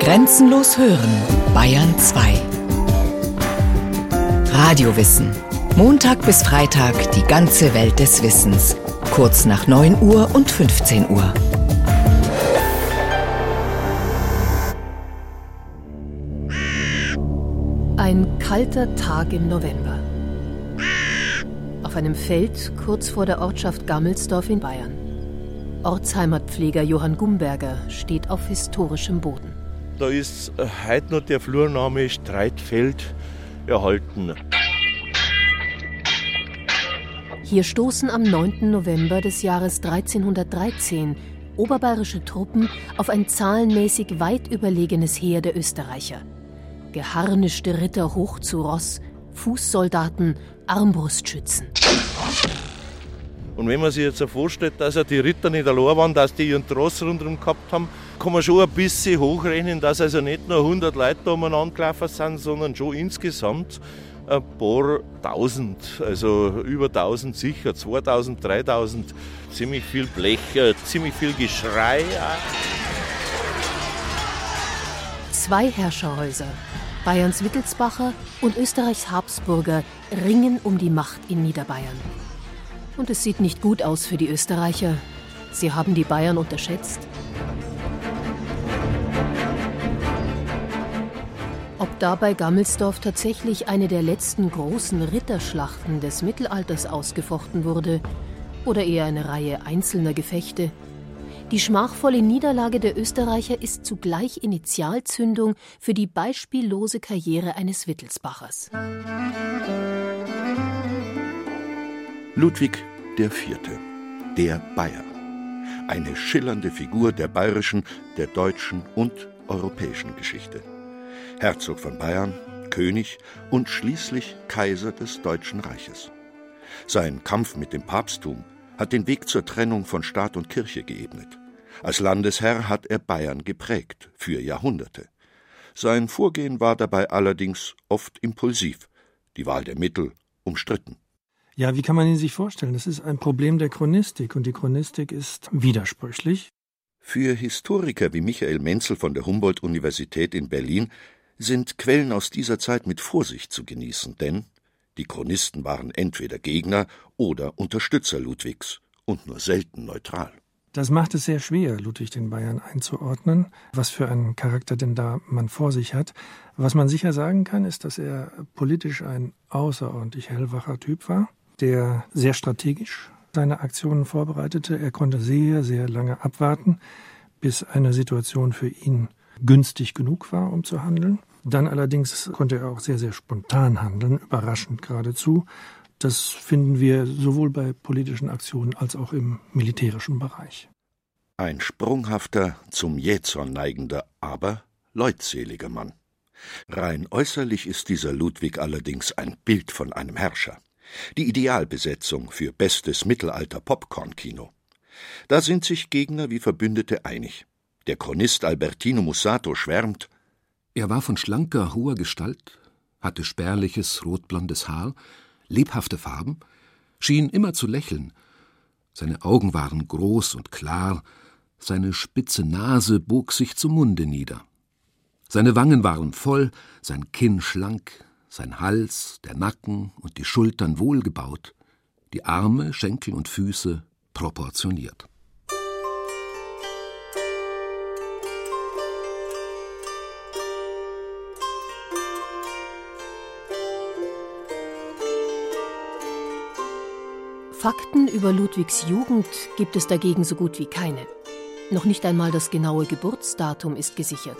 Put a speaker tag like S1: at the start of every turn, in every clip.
S1: Grenzenlos hören, Bayern 2. Radiowissen. Montag bis Freitag die ganze Welt des Wissens. Kurz nach 9 Uhr und 15 Uhr.
S2: Ein kalter Tag im November. Auf einem Feld kurz vor der Ortschaft Gammelsdorf in Bayern. Ortsheimatpfleger Johann Gumberger steht auf historischem Boden.
S3: Da ist äh, heute noch der Flurname Streitfeld erhalten.
S2: Hier stoßen am 9. November des Jahres 1313 oberbayerische Truppen auf ein zahlenmäßig weit überlegenes Heer der Österreicher. Geharnischte Ritter hoch zu Ross, Fußsoldaten, Armbrustschützen.
S3: Und wenn man sich jetzt vorstellt, dass ja die Ritter nicht allein waren, dass die ihren Tross rundherum gehabt haben, kann man schon ein bisschen hochrechnen, dass also nicht nur 100 Leute da umeinander gelaufen sind, sondern schon insgesamt ein paar Tausend, also über 1000 sicher, 2000, 3000, ziemlich viel Blech, ziemlich viel Geschrei.
S2: Zwei Herrscherhäuser, Bayerns Wittelsbacher und Österreichs Habsburger, ringen um die Macht in Niederbayern. Und es sieht nicht gut aus für die Österreicher. Sie haben die Bayern unterschätzt. Dabei Gammelsdorf tatsächlich eine der letzten großen Ritterschlachten des Mittelalters ausgefochten wurde oder eher eine Reihe einzelner Gefechte, die schmachvolle Niederlage der Österreicher ist zugleich Initialzündung für die beispiellose Karriere eines Wittelsbachers.
S4: Ludwig IV., der Bayer. Eine schillernde Figur der bayerischen, der deutschen und europäischen Geschichte. Herzog von Bayern, König und schließlich Kaiser des Deutschen Reiches. Sein Kampf mit dem Papsttum hat den Weg zur Trennung von Staat und Kirche geebnet. Als Landesherr hat er Bayern geprägt, für Jahrhunderte. Sein Vorgehen war dabei allerdings oft impulsiv, die Wahl der Mittel umstritten.
S5: Ja, wie kann man ihn sich vorstellen? Das ist ein Problem der Chronistik und die Chronistik ist widersprüchlich.
S4: Für Historiker wie Michael Menzel von der Humboldt-Universität in Berlin sind Quellen aus dieser Zeit mit Vorsicht zu genießen, denn die Chronisten waren entweder Gegner oder Unterstützer Ludwigs und nur selten neutral.
S5: Das macht es sehr schwer, Ludwig den Bayern einzuordnen, was für einen Charakter denn da man vor sich hat. Was man sicher sagen kann, ist, dass er politisch ein außerordentlich hellwacher Typ war der sehr strategisch seine Aktionen vorbereitete. Er konnte sehr, sehr lange abwarten, bis eine Situation für ihn günstig genug war, um zu handeln. Dann allerdings konnte er auch sehr, sehr spontan handeln, überraschend geradezu. Das finden wir sowohl bei politischen Aktionen als auch im militärischen Bereich.
S4: Ein sprunghafter, zum Jähzorn neigender, aber leutseliger Mann. Rein äußerlich ist dieser Ludwig allerdings ein Bild von einem Herrscher die Idealbesetzung für bestes Mittelalter-Popcorn-Kino. Da sind sich Gegner wie Verbündete einig. Der Chronist Albertino Mussato schwärmt
S6: Er war von schlanker, hoher Gestalt, hatte spärliches, rotblondes Haar, lebhafte Farben, schien immer zu lächeln. Seine Augen waren groß und klar, seine spitze Nase bog sich zum Munde nieder. Seine Wangen waren voll, sein Kinn schlank, sein Hals, der Nacken und die Schultern wohlgebaut, die Arme, Schenkel und Füße proportioniert.
S2: Fakten über Ludwigs Jugend gibt es dagegen so gut wie keine. Noch nicht einmal das genaue Geburtsdatum ist gesichert.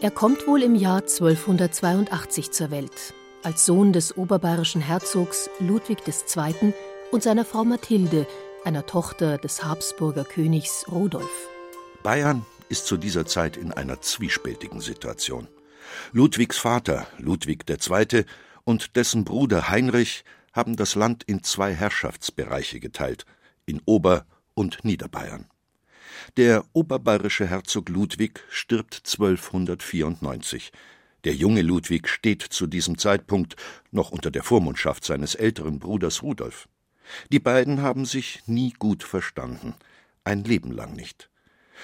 S2: Er kommt wohl im Jahr 1282 zur Welt, als Sohn des oberbayerischen Herzogs Ludwig II. und seiner Frau Mathilde, einer Tochter des Habsburger Königs Rudolf.
S4: Bayern ist zu dieser Zeit in einer zwiespältigen Situation. Ludwigs Vater, Ludwig II., und dessen Bruder Heinrich haben das Land in zwei Herrschaftsbereiche geteilt, in Ober- und Niederbayern. Der oberbayerische Herzog Ludwig stirbt 1294. Der junge Ludwig steht zu diesem Zeitpunkt noch unter der Vormundschaft seines älteren Bruders Rudolf. Die beiden haben sich nie gut verstanden, ein Leben lang nicht.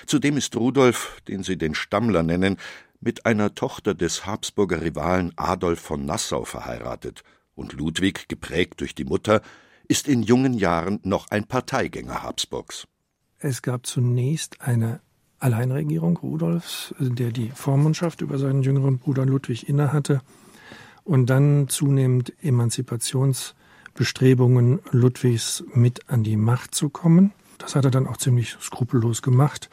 S4: Zudem ist Rudolf, den sie den Stammler nennen, mit einer Tochter des Habsburger Rivalen Adolf von Nassau verheiratet, und Ludwig, geprägt durch die Mutter, ist in jungen Jahren noch ein Parteigänger Habsburgs.
S5: Es gab zunächst eine Alleinregierung Rudolfs, der die Vormundschaft über seinen jüngeren Bruder Ludwig innehatte, und dann zunehmend Emanzipationsbestrebungen Ludwigs mit an die Macht zu kommen. Das hat er dann auch ziemlich skrupellos gemacht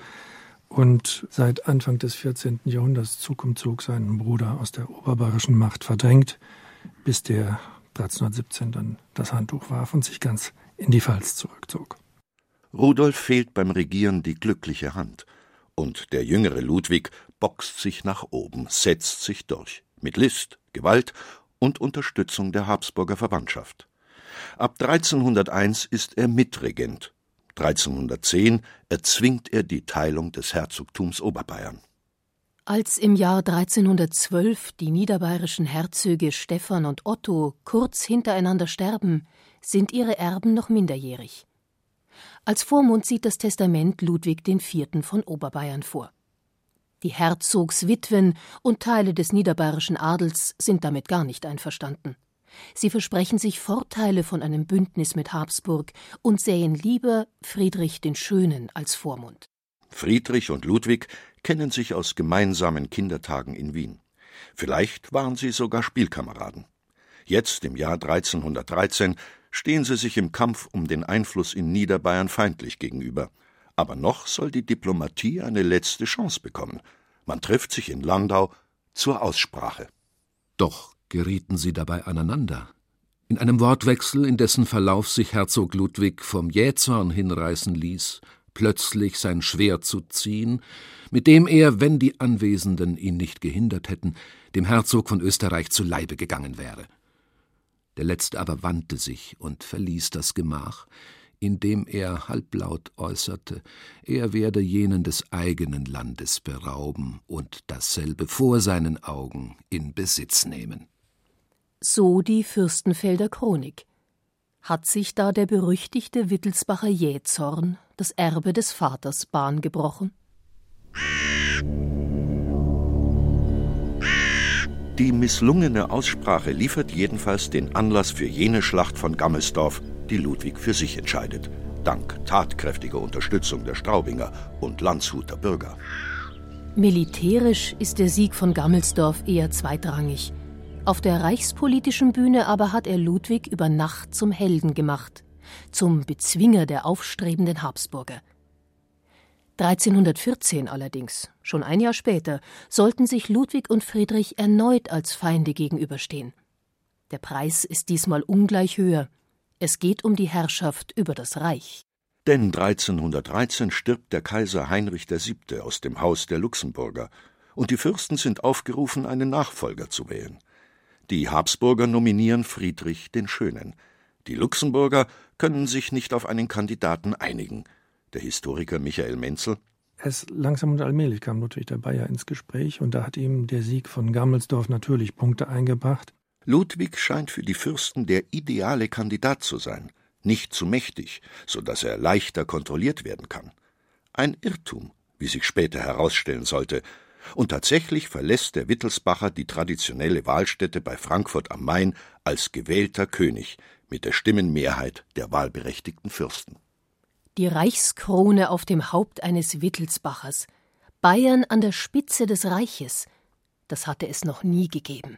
S5: und seit Anfang des 14. Jahrhunderts Zug um Zug seinen Bruder aus der oberbayerischen Macht verdrängt, bis der 1317 dann das Handtuch warf und sich ganz in die Pfalz zurückzog.
S4: Rudolf fehlt beim Regieren die glückliche Hand, und der jüngere Ludwig boxt sich nach oben, setzt sich durch, mit List, Gewalt und Unterstützung der Habsburger Verwandtschaft. Ab 1301 ist er Mitregent 1310 erzwingt er die Teilung des Herzogtums Oberbayern.
S2: Als im Jahr 1312 die niederbayerischen Herzöge Stephan und Otto kurz hintereinander sterben, sind ihre Erben noch minderjährig. Als Vormund sieht das Testament Ludwig IV. von Oberbayern vor. Die Herzogswitwen und Teile des niederbayerischen Adels sind damit gar nicht einverstanden. Sie versprechen sich Vorteile von einem Bündnis mit Habsburg und sähen lieber Friedrich den Schönen als Vormund.
S4: Friedrich und Ludwig kennen sich aus gemeinsamen Kindertagen in Wien. Vielleicht waren sie sogar Spielkameraden. Jetzt, im Jahr 1313, stehen sie sich im Kampf um den Einfluss in Niederbayern feindlich gegenüber. Aber noch soll die Diplomatie eine letzte Chance bekommen. Man trifft sich in Landau zur Aussprache.
S6: Doch gerieten sie dabei aneinander. In einem Wortwechsel, in dessen Verlauf sich Herzog Ludwig vom Jähzorn hinreißen ließ, plötzlich sein Schwert zu ziehen, mit dem er, wenn die Anwesenden ihn nicht gehindert hätten, dem Herzog von Österreich zu Leibe gegangen wäre. Der letzte aber wandte sich und verließ das Gemach, indem er halblaut äußerte, er werde jenen des eigenen Landes berauben und dasselbe vor seinen Augen in Besitz nehmen.
S2: So die Fürstenfelder Chronik. Hat sich da der berüchtigte Wittelsbacher Jähzorn, das Erbe des Vaters, Bahn gebrochen?
S4: Die misslungene Aussprache liefert jedenfalls den Anlass für jene Schlacht von Gammelsdorf, die Ludwig für sich entscheidet, dank tatkräftiger Unterstützung der Straubinger und Landshuter Bürger.
S2: Militärisch ist der Sieg von Gammelsdorf eher zweitrangig. Auf der reichspolitischen Bühne aber hat er Ludwig über Nacht zum Helden gemacht, zum Bezwinger der aufstrebenden Habsburger. 1314 allerdings, schon ein Jahr später, sollten sich Ludwig und Friedrich erneut als Feinde gegenüberstehen. Der Preis ist diesmal ungleich höher. Es geht um die Herrschaft über das Reich.
S4: Denn 1313 stirbt der Kaiser Heinrich VII. aus dem Haus der Luxemburger, und die Fürsten sind aufgerufen, einen Nachfolger zu wählen. Die Habsburger nominieren Friedrich den Schönen. Die Luxemburger können sich nicht auf einen Kandidaten einigen. Der Historiker Michael Menzel
S5: es langsam und allmählich kam Ludwig der Bayer ins Gespräch und da hat ihm der Sieg von Gammelsdorf natürlich Punkte eingebracht.
S4: Ludwig scheint für die Fürsten der ideale Kandidat zu sein, nicht zu mächtig, so dass er leichter kontrolliert werden kann. Ein Irrtum, wie sich später herausstellen sollte, und tatsächlich verlässt der Wittelsbacher die traditionelle Wahlstätte bei Frankfurt am Main als gewählter König mit der Stimmenmehrheit der wahlberechtigten Fürsten.
S2: Die Reichskrone auf dem Haupt eines Wittelsbachers, Bayern an der Spitze des Reiches, das hatte es noch nie gegeben.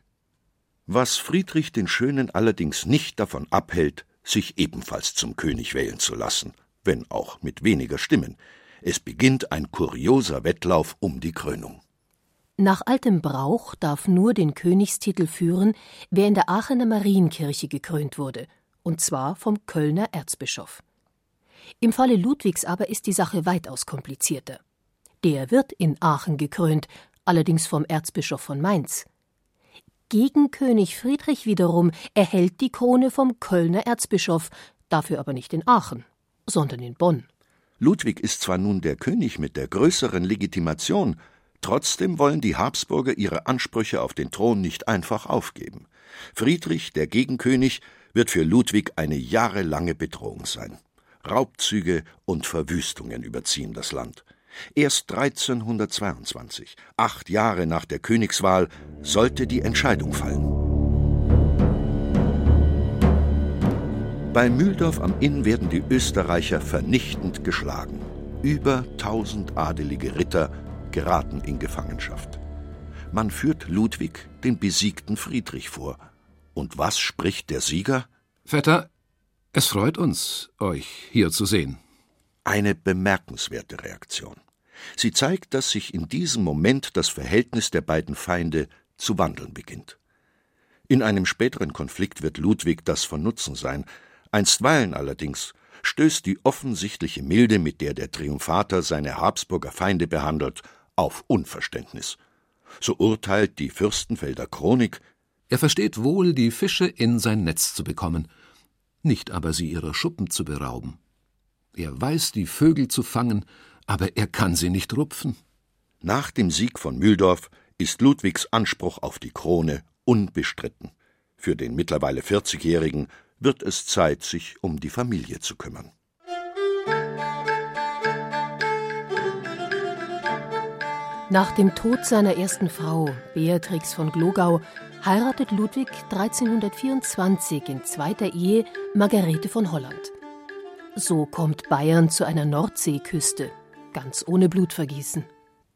S4: Was Friedrich den Schönen allerdings nicht davon abhält, sich ebenfalls zum König wählen zu lassen, wenn auch mit weniger Stimmen. Es beginnt ein kurioser Wettlauf um die Krönung.
S2: Nach altem Brauch darf nur den Königstitel führen, wer in der Aachener Marienkirche gekrönt wurde, und zwar vom Kölner Erzbischof. Im Falle Ludwigs aber ist die Sache weitaus komplizierter. Der wird in Aachen gekrönt, allerdings vom Erzbischof von Mainz. Gegen König Friedrich wiederum erhält die Krone vom Kölner Erzbischof, dafür aber nicht in Aachen, sondern in Bonn.
S4: Ludwig ist zwar nun der König mit der größeren Legitimation, Trotzdem wollen die Habsburger ihre Ansprüche auf den Thron nicht einfach aufgeben. Friedrich, der Gegenkönig, wird für Ludwig eine jahrelange Bedrohung sein. Raubzüge und Verwüstungen überziehen das Land. Erst 1322, acht Jahre nach der Königswahl, sollte die Entscheidung fallen. Bei Mühldorf am Inn werden die Österreicher vernichtend geschlagen. Über tausend adelige Ritter geraten in Gefangenschaft. Man führt Ludwig, den besiegten Friedrich, vor. Und was spricht der Sieger?
S6: Vetter, es freut uns, euch hier zu sehen.
S4: Eine bemerkenswerte Reaktion. Sie zeigt, dass sich in diesem Moment das Verhältnis der beiden Feinde zu wandeln beginnt. In einem späteren Konflikt wird Ludwig das von Nutzen sein, einstweilen allerdings stößt die offensichtliche Milde, mit der der Triumphator seine Habsburger Feinde behandelt, auf Unverständnis. So urteilt die Fürstenfelder Chronik
S6: Er versteht wohl, die Fische in sein Netz zu bekommen, nicht aber sie ihrer Schuppen zu berauben. Er weiß, die Vögel zu fangen, aber er kann sie nicht rupfen.
S4: Nach dem Sieg von Mühldorf ist Ludwigs Anspruch auf die Krone unbestritten. Für den mittlerweile 40-Jährigen wird es Zeit, sich um die Familie zu kümmern.
S2: Nach dem Tod seiner ersten Frau, Beatrix von Glogau, heiratet Ludwig 1324 in zweiter Ehe Margarete von Holland. So kommt Bayern zu einer Nordseeküste, ganz ohne Blutvergießen.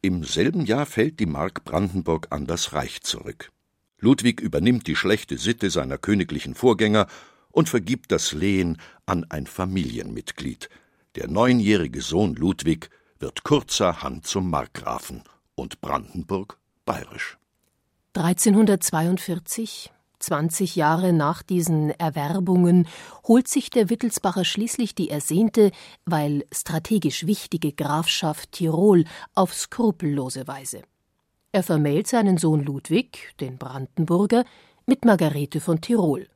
S4: Im selben Jahr fällt die Mark Brandenburg an das Reich zurück. Ludwig übernimmt die schlechte Sitte seiner königlichen Vorgänger und vergibt das Lehen an ein Familienmitglied. Der neunjährige Sohn Ludwig wird kurzerhand zum Markgrafen und Brandenburg bayerisch.
S2: 1342, 20 Jahre nach diesen Erwerbungen, holt sich der Wittelsbacher schließlich die ersehnte, weil strategisch wichtige Grafschaft Tirol auf skrupellose Weise. Er vermählt seinen Sohn Ludwig, den Brandenburger, mit Margarete von Tirol.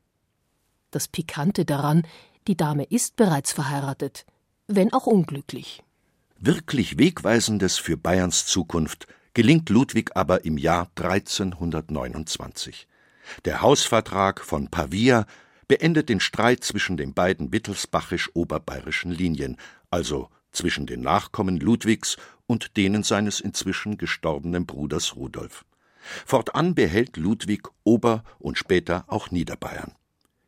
S2: Das Pikante daran, die Dame ist bereits verheiratet, wenn auch unglücklich.
S4: Wirklich Wegweisendes für Bayerns Zukunft gelingt Ludwig aber im Jahr 1329. Der Hausvertrag von Pavia beendet den Streit zwischen den beiden wittelsbachisch-oberbayerischen Linien, also zwischen den Nachkommen Ludwigs und denen seines inzwischen gestorbenen Bruders Rudolf. Fortan behält Ludwig Ober- und später auch Niederbayern.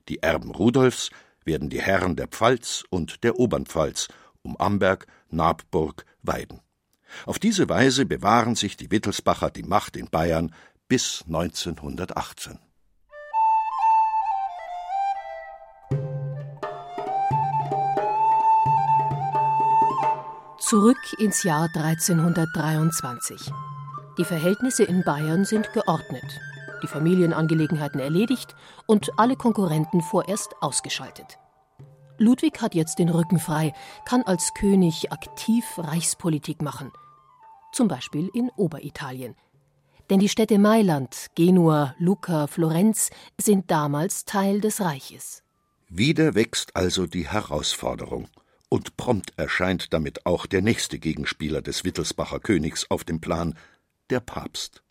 S4: Die Erben Rudolfs werden die Herren der Pfalz und der Obernpfalz um Amberg, Nabburg, Weiden. Auf diese Weise bewahren sich die Wittelsbacher die Macht in Bayern bis 1918.
S2: Zurück ins Jahr 1323. Die Verhältnisse in Bayern sind geordnet, die Familienangelegenheiten erledigt und alle Konkurrenten vorerst ausgeschaltet. Ludwig hat jetzt den Rücken frei, kann als König aktiv Reichspolitik machen. Zum Beispiel in Oberitalien. Denn die Städte Mailand, Genua, Lucca, Florenz sind damals Teil des Reiches.
S4: Wieder wächst also die Herausforderung. Und prompt erscheint damit auch der nächste Gegenspieler des Wittelsbacher Königs auf dem Plan, der Papst.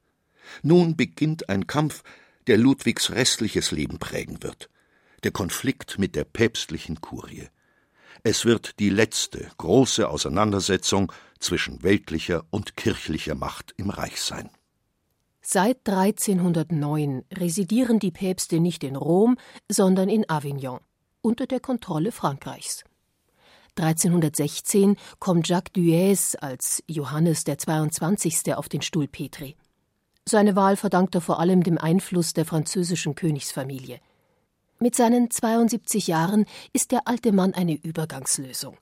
S4: Nun beginnt ein Kampf, der Ludwigs restliches Leben prägen wird. Der Konflikt mit der päpstlichen Kurie. Es wird die letzte große Auseinandersetzung zwischen weltlicher und kirchlicher Macht im Reich sein.
S2: Seit 1309 residieren die Päpste nicht in Rom, sondern in Avignon, unter der Kontrolle Frankreichs. 1316 kommt Jacques Duès als Johannes der 22. auf den Stuhl Petri. Seine Wahl verdankt er vor allem dem Einfluss der französischen Königsfamilie. Mit seinen 72 Jahren ist der alte Mann eine Übergangslösung.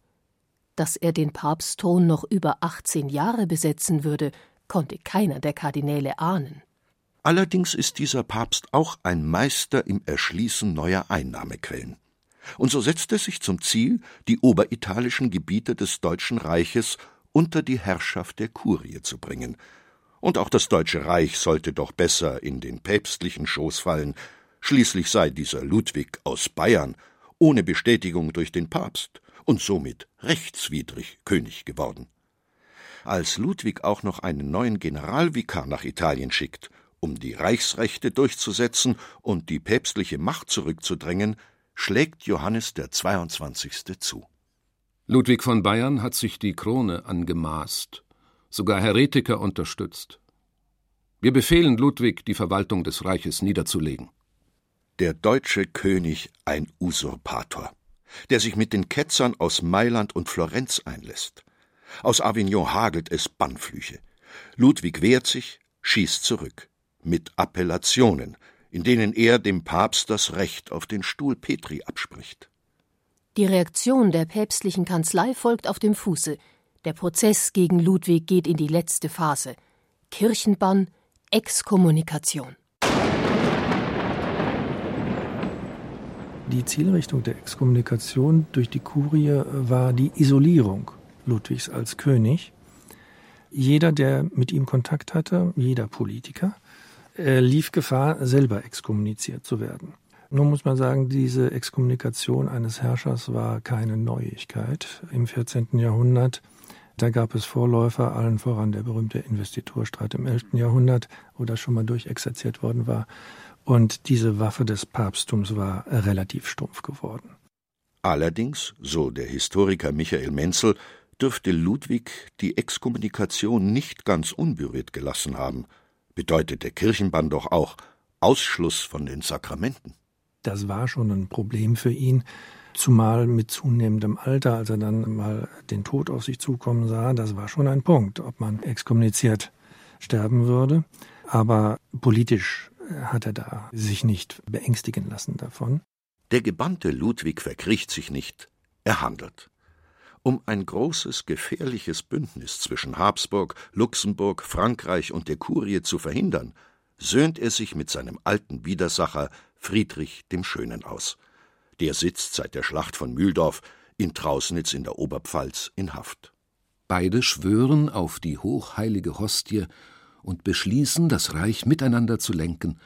S2: Dass er den Papstthron noch über 18 Jahre besetzen würde, konnte keiner der Kardinäle ahnen.
S4: Allerdings ist dieser Papst auch ein Meister im Erschließen neuer Einnahmequellen und so setzt er sich zum Ziel, die oberitalischen Gebiete des Deutschen Reiches unter die Herrschaft der Kurie zu bringen. Und auch das Deutsche Reich sollte doch besser in den päpstlichen Schoß fallen, schließlich sei dieser Ludwig aus Bayern ohne Bestätigung durch den Papst und somit rechtswidrig König geworden. Als Ludwig auch noch einen neuen Generalvikar nach Italien schickt, um die Reichsrechte durchzusetzen und die päpstliche Macht zurückzudrängen, schlägt Johannes der 22. zu.
S6: Ludwig von Bayern hat sich die Krone angemaßt sogar Heretiker unterstützt. Wir befehlen Ludwig, die Verwaltung des Reiches niederzulegen.
S4: Der deutsche König ein Usurpator, der sich mit den Ketzern aus Mailand und Florenz einlässt. Aus Avignon hagelt es Bannflüche. Ludwig wehrt sich, schießt zurück, mit Appellationen, in denen er dem Papst das Recht auf den Stuhl Petri abspricht.
S2: Die Reaktion der päpstlichen Kanzlei folgt auf dem Fuße. Der Prozess gegen Ludwig geht in die letzte Phase. Kirchenbann, Exkommunikation.
S5: Die Zielrichtung der Exkommunikation durch die Kurie war die Isolierung Ludwigs als König. Jeder, der mit ihm Kontakt hatte, jeder Politiker, lief Gefahr, selber exkommuniziert zu werden. Nun muss man sagen, diese Exkommunikation eines Herrschers war keine Neuigkeit. Im 14. Jahrhundert, da gab es Vorläufer, allen voran der berühmte Investiturstreit im 11. Jahrhundert, wo das schon mal durchexerziert worden war. Und diese Waffe des Papsttums war relativ stumpf geworden.
S4: Allerdings, so der Historiker Michael Menzel, dürfte Ludwig die Exkommunikation nicht ganz unberührt gelassen haben. Bedeutet der Kirchenbann doch auch Ausschluss von den Sakramenten.
S5: Das war schon ein Problem für ihn, zumal mit zunehmendem Alter, als er dann mal den Tod auf sich zukommen sah, das war schon ein Punkt, ob man exkommuniziert sterben würde. Aber politisch hat er da sich nicht beängstigen lassen davon.
S4: Der gebannte Ludwig verkriecht sich nicht, er handelt. Um ein großes, gefährliches Bündnis zwischen Habsburg, Luxemburg, Frankreich und der Kurie zu verhindern, söhnt er sich mit seinem alten Widersacher Friedrich dem Schönen aus. Der sitzt seit der Schlacht von Mühldorf in Trausnitz in der Oberpfalz in Haft.
S6: Beide schwören auf die hochheilige Hostie und beschließen, das Reich miteinander zu lenken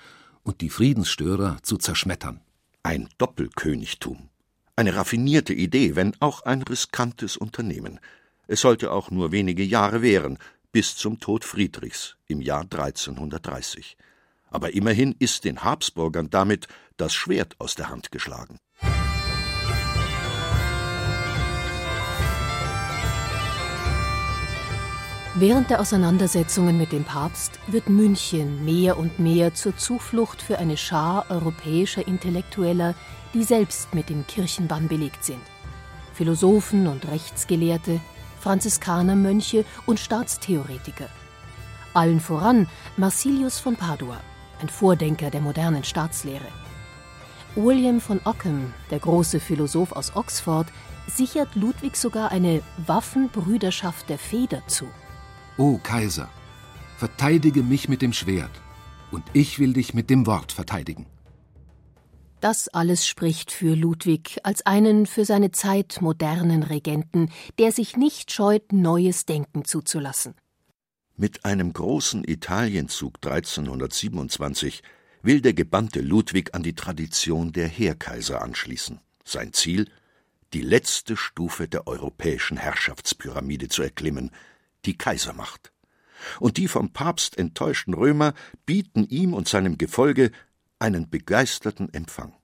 S6: und die Friedensstörer zu zerschmettern.
S4: Ein Doppelkönigtum. Eine raffinierte Idee, wenn auch ein riskantes Unternehmen. Es sollte auch nur wenige Jahre währen, bis zum Tod Friedrichs im Jahr 1330. Aber immerhin ist den Habsburgern damit das Schwert aus der Hand geschlagen.
S2: Während der Auseinandersetzungen mit dem Papst wird München mehr und mehr zur Zuflucht für eine Schar europäischer Intellektueller, die selbst mit dem Kirchenbann belegt sind. Philosophen und Rechtsgelehrte, Franziskanermönche und Staatstheoretiker. Allen voran Marsilius von Padua, ein Vordenker der modernen Staatslehre. William von Ockham, der große Philosoph aus Oxford, sichert Ludwig sogar eine Waffenbrüderschaft der Feder zu.
S6: O Kaiser, verteidige mich mit dem Schwert, und ich will dich mit dem Wort verteidigen.
S2: Das alles spricht für Ludwig als einen für seine Zeit modernen Regenten, der sich nicht scheut, neues Denken zuzulassen.
S4: Mit einem großen Italienzug 1327 will der gebannte Ludwig an die Tradition der Heerkaiser anschließen. Sein Ziel? Die letzte Stufe der europäischen Herrschaftspyramide zu erklimmen, die Kaisermacht. Und die vom Papst enttäuschten Römer bieten ihm und seinem Gefolge einen begeisterten Empfang.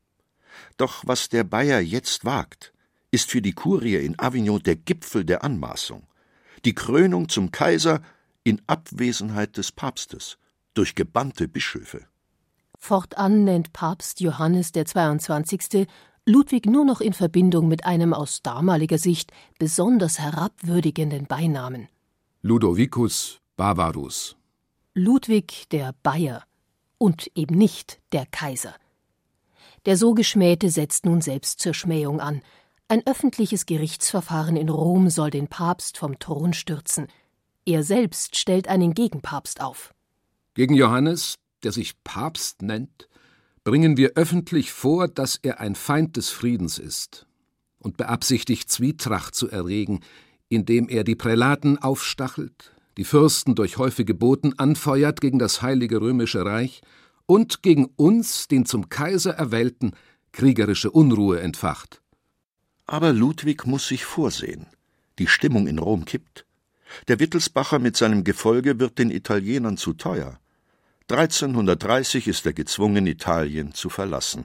S4: Doch was der Bayer jetzt wagt, ist für die Kurie in Avignon der Gipfel der Anmaßung, die Krönung zum Kaiser in Abwesenheit des Papstes durch gebannte Bischöfe.
S2: Fortan nennt Papst Johannes der 22. Ludwig nur noch in Verbindung mit einem aus damaliger Sicht besonders herabwürdigenden Beinamen.
S6: Ludovicus Barbarus.
S2: Ludwig der Bayer und eben nicht der Kaiser. Der so Geschmähte setzt nun selbst zur Schmähung an. Ein öffentliches Gerichtsverfahren in Rom soll den Papst vom Thron stürzen. Er selbst stellt einen Gegenpapst auf.
S6: Gegen Johannes, der sich Papst nennt, bringen wir öffentlich vor, dass er ein Feind des Friedens ist und beabsichtigt, Zwietracht zu erregen, indem er die Prälaten aufstachelt, die Fürsten durch häufige Boten anfeuert gegen das Heilige Römische Reich und gegen uns, den zum Kaiser erwählten, kriegerische Unruhe entfacht.
S4: Aber Ludwig muss sich vorsehen. Die Stimmung in Rom kippt. Der Wittelsbacher mit seinem Gefolge wird den Italienern zu teuer. 1330 ist er gezwungen, Italien zu verlassen.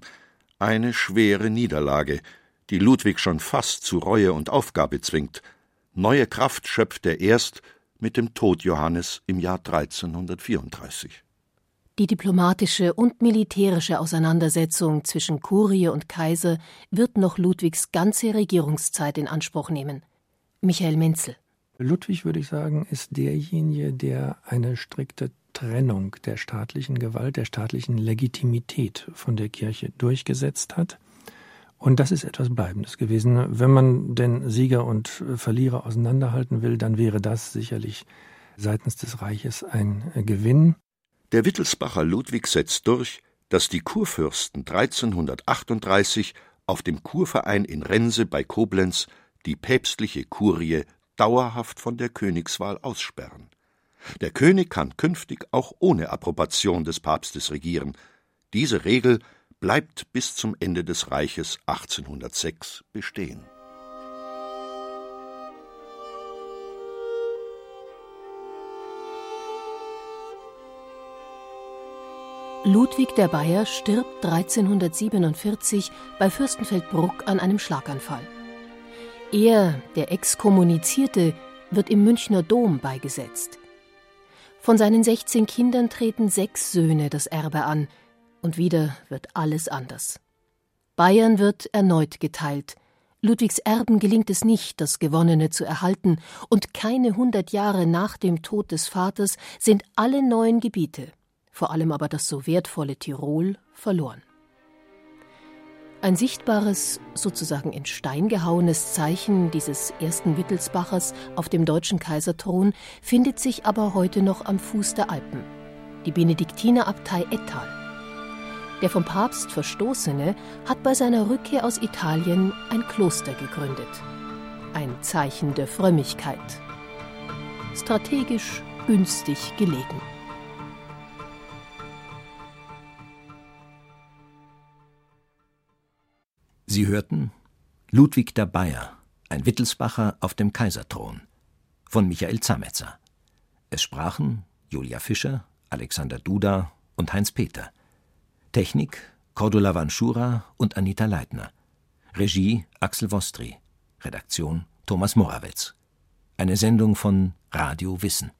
S4: Eine schwere Niederlage, die Ludwig schon fast zu Reue und Aufgabe zwingt, Neue Kraft schöpft er erst mit dem Tod Johannes im Jahr 1334.
S2: Die diplomatische und militärische Auseinandersetzung zwischen Kurie und Kaiser wird noch Ludwigs ganze Regierungszeit in Anspruch nehmen. Michael Menzel.
S5: Ludwig, würde ich sagen, ist derjenige, der eine strikte Trennung der staatlichen Gewalt, der staatlichen Legitimität von der Kirche durchgesetzt hat. Und das ist etwas Bleibendes gewesen. Wenn man den Sieger und Verlierer auseinanderhalten will, dann wäre das sicherlich seitens des Reiches ein Gewinn.
S4: Der Wittelsbacher Ludwig setzt durch, dass die Kurfürsten 1338 auf dem Kurverein in Rense bei Koblenz die päpstliche Kurie dauerhaft von der Königswahl aussperren. Der König kann künftig auch ohne Approbation des Papstes regieren. Diese Regel bleibt bis zum Ende des Reiches 1806 bestehen.
S2: Ludwig der Bayer stirbt 1347 bei Fürstenfeldbruck an einem Schlaganfall. Er, der Exkommunizierte, wird im Münchner Dom beigesetzt. Von seinen 16 Kindern treten sechs Söhne das Erbe an, und wieder wird alles anders. Bayern wird erneut geteilt. Ludwigs Erben gelingt es nicht, das Gewonnene zu erhalten, und keine hundert Jahre nach dem Tod des Vaters sind alle neuen Gebiete, vor allem aber das so wertvolle Tirol, verloren. Ein sichtbares, sozusagen in Stein gehauenes Zeichen dieses ersten Wittelsbachers auf dem deutschen Kaiserthron findet sich aber heute noch am Fuß der Alpen, die Benediktinerabtei Ettal. Der vom Papst Verstoßene hat bei seiner Rückkehr aus Italien ein Kloster gegründet. Ein Zeichen der Frömmigkeit. Strategisch günstig gelegen.
S7: Sie hörten Ludwig der Bayer, ein Wittelsbacher auf dem Kaiserthron von Michael Zametzer. Es sprachen Julia Fischer, Alexander Duda und Heinz Peter. Technik Cordula Vanschura und Anita Leitner. Regie Axel Wostri. Redaktion Thomas Morawetz. Eine Sendung von Radio Wissen.